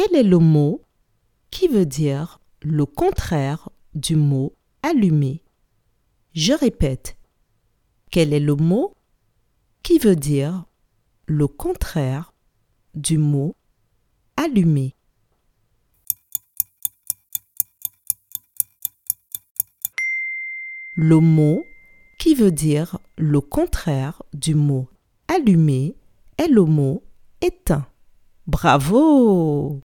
Quel est le mot qui veut dire le contraire du mot allumé? Je répète. Quel est le mot qui veut dire le contraire du mot allumé? Le mot qui veut dire le contraire du mot allumé est le mot éteint. Bravo